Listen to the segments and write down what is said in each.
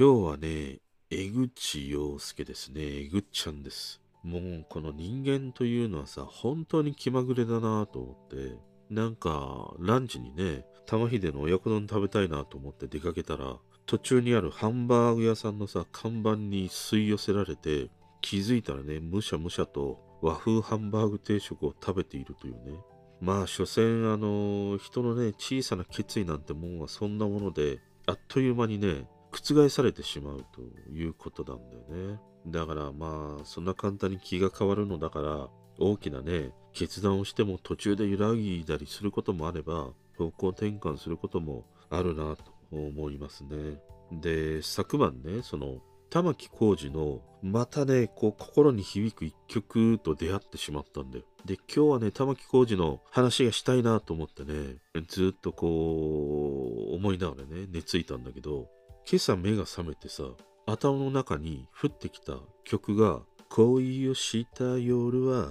今日はね、江口洋介ですね。江口ちゃんです。もうこの人間というのはさ、本当に気まぐれだなと思って、なんかランチにね、玉秀の親子丼食べたいなと思って出かけたら、途中にあるハンバーグ屋さんのさ、看板に吸い寄せられて、気づいたらね、むしゃむしゃと和風ハンバーグ定食を食べているというね。まあ、所詮、あの、人のね、小さな決意なんてもんはそんなもので、あっという間にね、覆されてしまうということなんだよね。だからまあ、そんな簡単に気が変わるのだから、大きなね、決断をしても途中で揺らぎだりすることもあれば、方向転換することもあるなと思いますね。で、昨晩ね、その、玉置浩二の、またね、こう、心に響く一曲と出会ってしまったんだよ。で、今日はね、玉置浩二の話がしたいなと思ってね、ずっとこう、思いながらね、寝ついたんだけど、今朝目が覚めてさ、頭の中に降ってきた曲が、恋をした夜は、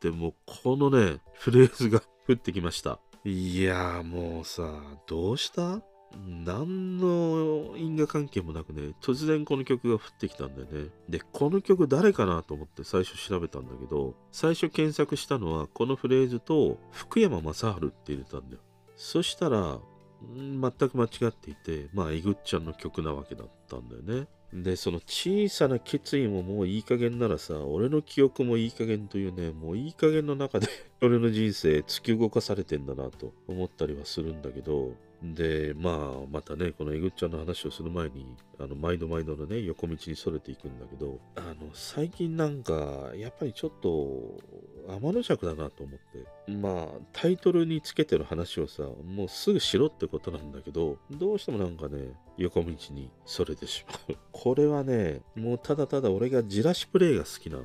でもうこのね、フレーズが降ってきました。いやーもうさ、どうした？何の因果関係もなくね、突然この曲が降ってきたんだよね。で、この曲誰かなと思って最初調べたんだけど、最初検索したのはこのフレーズと福山雅治って入れたんだよ。そしたら、ん全く間違っていて、まあ、えぐっちゃんの曲なわけだったんだよね。で、その小さな決意ももういい加減ならさ、俺の記憶もいい加減というね、もういい加減の中で 俺の人生突き動かされてんだなと思ったりはするんだけど、で、まあ、またね、このえぐっちゃんの話をする前に、あの、毎度毎度のね、横道にそれていくんだけど、あの、最近なんか、やっぱりちょっと、天の尺だなと思って。まあ、タイトルにつけてる話をさ、もうすぐしろってことなんだけど、どうしてもなんかね、横道にそれてしまう。これはね、もうただただ俺がじらしプレイが好きなん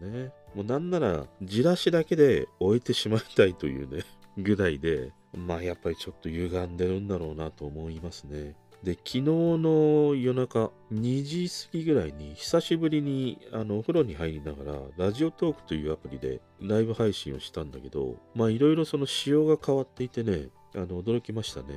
だよね。もうなんなら、じらしだけで終えてしまいたいというね、ぐらいで、まあやっぱりちょっと歪んでるんだろうなと思いますね。で、昨日の夜中2時過ぎぐらいに久しぶりにあのお風呂に入りながらラジオトークというアプリでライブ配信をしたんだけど、まあいろいろその仕様が変わっていてね、あの驚きましたね。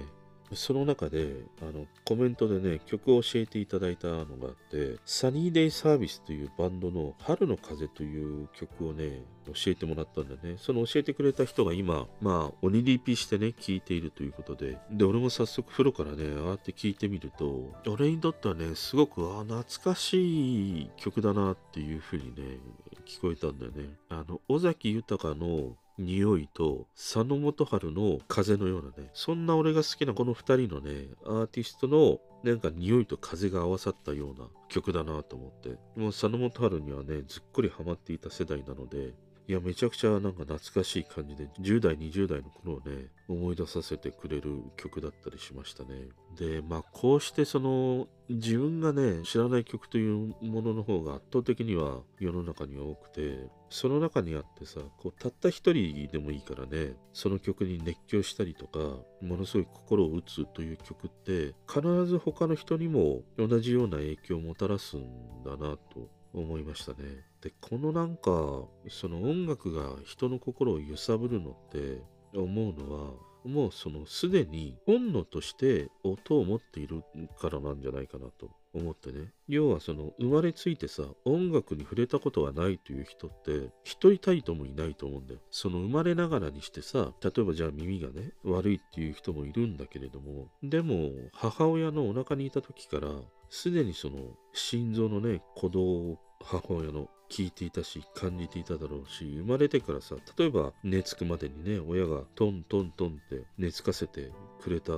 その中であのコメントでね曲を教えていただいたのがあってサニーデイサービスというバンドの春の風という曲をね教えてもらったんだよね。その教えてくれた人が今まあ鬼リピしてね聴いているということで。で俺も早速風呂からねああって聴いてみると俺にとってはねすごくあ懐かしい曲だなっていう風にね聞こえたんだよね。あの尾崎豊の匂いと佐野元春の風のようなねそんな俺が好きなこの2人のねアーティストのなんか匂いと風が合わさったような曲だなと思ってもう佐野元春にはねずっくりハマっていた世代なのでいやめちゃくちゃなんか懐かしい感じで10代20代の頃をね思い出させてくれる曲だったりしましたね。でまあこうしてその自分がね知らない曲というものの方が圧倒的には世の中には多くてその中にあってさこうたった一人でもいいからねその曲に熱狂したりとかものすごい心を打つという曲って必ず他の人にも同じような影響をもたらすんだなと思いましたね。でこのなんかその音楽が人の心を揺さぶるのって思うのはもうそのすでに本能として音を持っているからなんじゃないかなと思ってね要はその生まれついてさ音楽に触れたことがないという人って一人たりともいないと思うんだよその生まれながらにしてさ例えばじゃあ耳がね悪いっていう人もいるんだけれどもでも母親のお腹にいた時からすでにその心臓のね鼓動を母親の聞いていたし感じていただろうし生まれてからさ例えば寝つくまでにね親がトントントンって寝つかせてくれた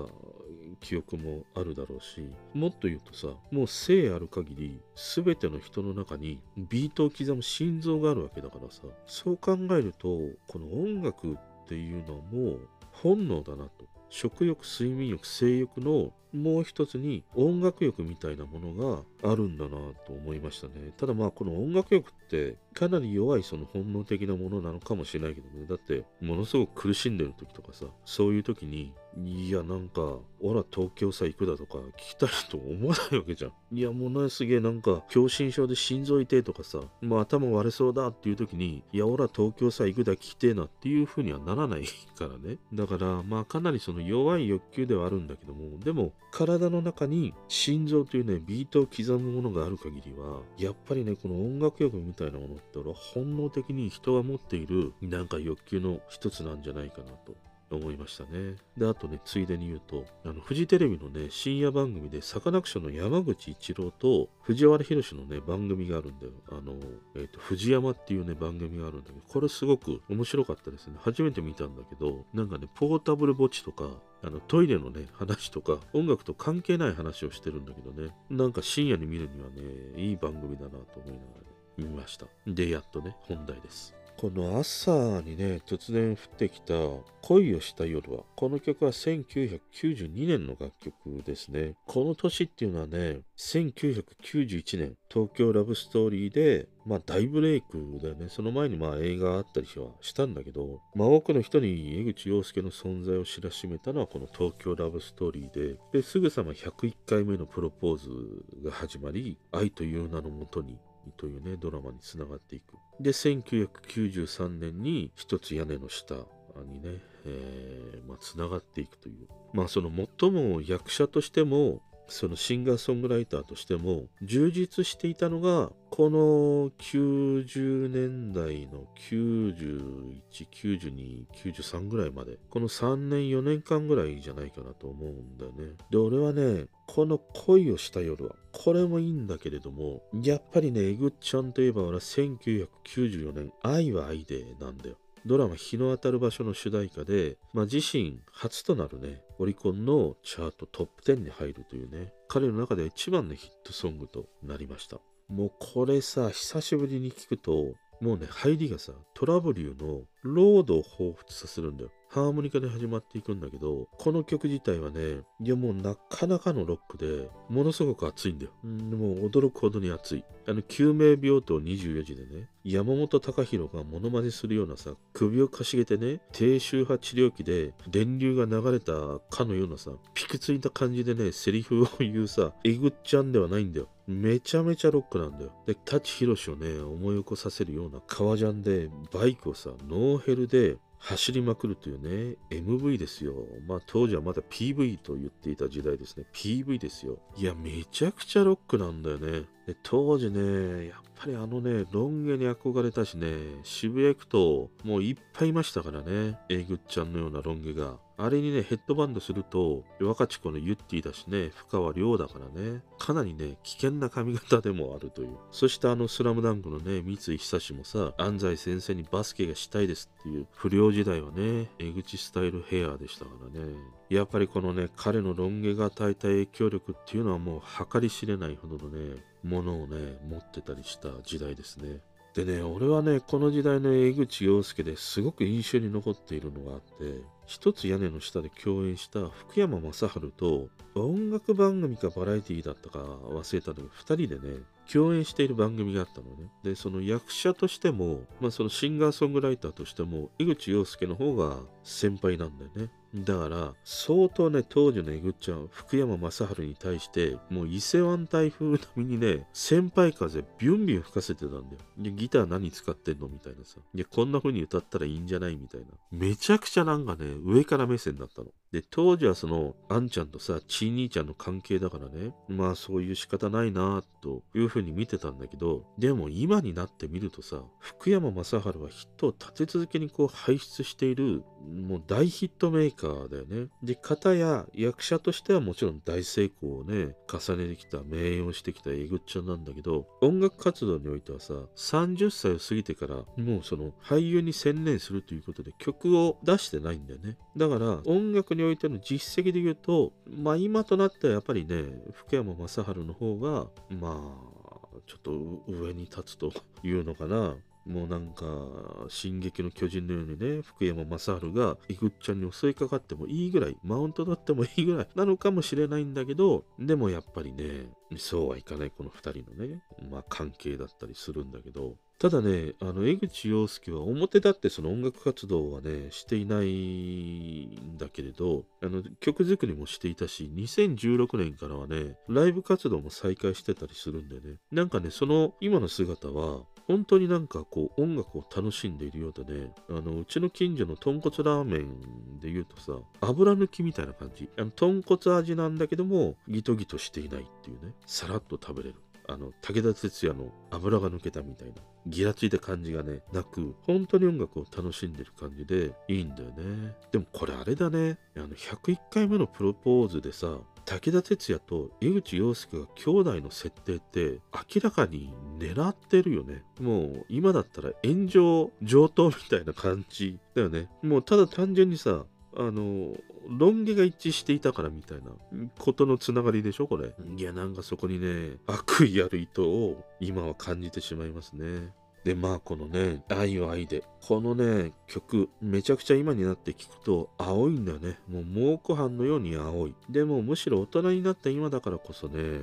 記憶もあるだろうしもっと言うとさもう生ある限り全ての人の中にビートを刻む心臓があるわけだからさそう考えるとこの音楽っていうのはもう本能だなと。食欲睡眠欲性欲のもう一つに音楽欲みたいなものがあるんだなと思いましたね。ただまあこの音楽欲ってかなり弱いその本能的なものなのかもしれないけどね。だってものすごく苦しんでる時とかさそういう時にいやなんか俺ら東京さ行くだとか聞きたいと思わないわけじゃん。いやものすげえなんか狭心症で心臓痛いとかさもう頭割れそうだっていう時にいや俺ら東京さ行くだ聞きてえなっていう風にはならないからね。だからまあかなりその弱い欲求ではあるんだけどもでも体の中に心臓というねビートを刻むものがある限りはやっぱりねこの音楽欲みたいなものって俺は本能的に人が持っているなんか欲求の一つなんじゃないかなと。思いましたね。で、あとね、ついでに言うと、あの、フジテレビのね、深夜番組で、サカナクションの山口一郎と藤原宏のね、番組があるんだよ。あの、えっ、と、藤山っていうね、番組があるんだけど、これすごく面白かったですね。初めて見たんだけど、なんかね、ポータブル墓地とか、あのトイレのね、話とか、音楽と関係ない話をしてるんだけどね、なんか深夜に見るにはね、いい番組だなと思いながら、ね、見ました。で、やっとね、本題です。この朝にね、突然降ってきた恋をした夜は、この曲は1992年の楽曲ですね。この年っていうのはね、1991年、東京ラブストーリーで、まあ大ブレイクだよね。その前にまあ映画あったりはしたんだけど、まあ多くの人に江口洋介の存在を知らしめたのはこの東京ラブストーリーで、で、すぐさま101回目のプロポーズが始まり、愛という名のもとにというね、ドラマにつながっていく。で、1993年に一つ屋根の下にね、えーまあ、繋がっていくという。まあ、その最も役者としても、そのシンガーソングライターとしても充実していたのがこの90年代の91、92、93ぐらいまでこの3年4年間ぐらいじゃないかなと思うんだよね。で俺はねこの恋をした夜はこれもいいんだけれどもやっぱりねえぐっちゃんといえば俺は1994年愛は愛でなんだよ。ドラマ日の当たる場所の主題歌で、まあ、自身初となるね、オリコンのチャートトップ10に入るというね、彼の中では一番のヒットソングとなりました。もうこれさ、久しぶりに聞くと、もうね、入りがさ、トラブルのロードを彷彿させるんだよ。ハーモニカで始まっていくんだけど、この曲自体はね、いやもうなかなかのロックで、ものすごく熱いんだよ。うん、も驚くほどに熱い。あの、救命病棟24時でね、山本隆弘がモノマネするようなさ、首をかしげてね、低周波治療器で電流が流れたかのようなさ、ピクついた感じでね、セリフを言うさ、えぐっちゃんではないんだよ。めちゃめちゃロックなんだよ。で、舘ひろしをね、思い起こさせるような革ジャンで、バイクをさ、ノーヘルで走りまくるというね、MV ですよ。まあ当時はまだ PV と言っていた時代ですね。PV ですよ。いや、めちゃくちゃロックなんだよね。で当時ね、やっぱりあのね、ロン毛に憧れたしね、渋谷行くともういっぱいいましたからね。えぐっちゃんのようなロン毛が。あれにね、ヘッドバンドすると、ワカチコのゆってぃだしね、ふかわりょうだからね、かなりね、危険な髪型でもあるという。そしてあのスラムダンクのね、三井寿もさ、安西先生にバスケがしたいですっていう不良時代はね、江口スタイルヘアでしたからね。やっぱりこのね、彼のロン毛が与えた影響力っていうのはもう計り知れないほどのね、ものをね、持ってたりした時代ですね。でね、俺はね、この時代の江口洋介ですごく印象に残っているのがあって、一つ屋根の下で共演した福山雅治と音楽番組かバラエティだったか忘れたのに2人でね、共演している番組があったのね。で、その役者としても、まあそのシンガーソングライターとしても、江口洋介の方が先輩なんだよね。だから、相当ね、当時のえぐっちゃん、福山雅治に対して、もう伊勢湾台風並みにね、先輩風ビュンビュン吹かせてたんだよ。で、ギター何使ってんのみたいなさ。いや、こんな風に歌ったらいいんじゃないみたいな。めちゃくちゃなんかね、上から目線だったの。で、当時はその、あんちゃんとさ、ちい兄ちゃんの関係だからね、まあそういう仕方ないなという風に見てたんだけど、でも今になってみるとさ、福山雅治はヒットを立て続けにこう輩出している、もう大ヒットメーカーだよね。で、方や役者としてはもちろん大成功をね、重ねてきた、名誉してきたえぐっちゃんなんだけど、音楽活動においてはさ、30歳を過ぎてから、もうその俳優に専念するということで曲を出してないんだよね。だから、音楽ににおいての実績で言うと、まあ今となってはやっぱりね、福山雅治の方が、まあ、ちょっと上に立つというのかな。もうなんか進撃の巨人のようにね福山雅治がイグッちゃんに襲いかかってもいいぐらいマウント取ってもいいぐらいなのかもしれないんだけどでもやっぱりねそうはいかないこの2人のねまあ関係だったりするんだけど。ただね、あの、江口洋介は表立ってその音楽活動はね、していないんだけれど、あの、曲作りもしていたし、2016年からはね、ライブ活動も再開してたりするんだよね、なんかね、その今の姿は、本当になんかこう音楽を楽しんでいるようでね、あの、うちの近所の豚骨ラーメンで言うとさ、油抜きみたいな感じ。あの、豚骨味なんだけども、ギトギトしていないっていうね、さらっと食べれる。あの、武田鉄矢の油が抜けたみたいな、ギラついた感じがね、なく、本当に音楽を楽しんでる感じでいいんだよね。でもこれあれだね、あの、101回目のプロポーズでさ、武田鉄矢と江口洋介が兄弟の設定って明らかに狙ってるよね。もう今だったら炎上上等みたいな感じだよね。もうただ単純にさ、あの、論議が一致していたからみたいなことのつながりでしょこれ。いや、なんかそこにね、悪意ある意図を今は感じてしまいますね。で、まあこのね、愛は愛で。このね、曲、めちゃくちゃ今になって聞くと青いんだよね。もう猛古斑のように青い。でもむしろ大人になった今だからこそね、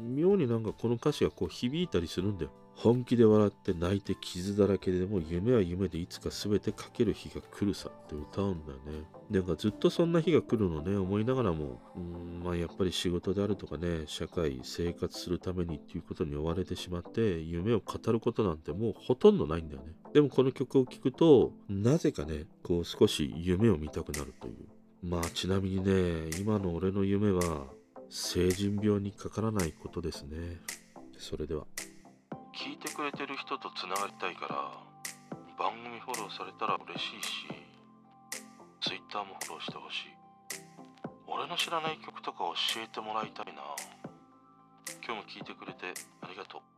妙になんかこの歌詞がこう響いたりするんだよ。本気で笑って泣いて傷だらけでも夢は夢でいつか全てかける日が来るさって歌うんだよね。なんかずっとそんな日が来るのね思いながらも、うんまあやっぱり仕事であるとかね、社会、生活するためにっていうことに追われてしまって夢を語ることなんてもうほとんどないんだよね。でもこの曲を聴くと、なぜかね、こう少し夢を見たくなるという。まあちなみにね、今の俺の夢は成人病にかからないことですね。それでは。聞いてくれてる人とつながりたいから番組フォローされたら嬉しいし Twitter もフォローしてほしい。俺の知らない曲とか教えてもらいたいな。今日も聞いてくれてありがとう。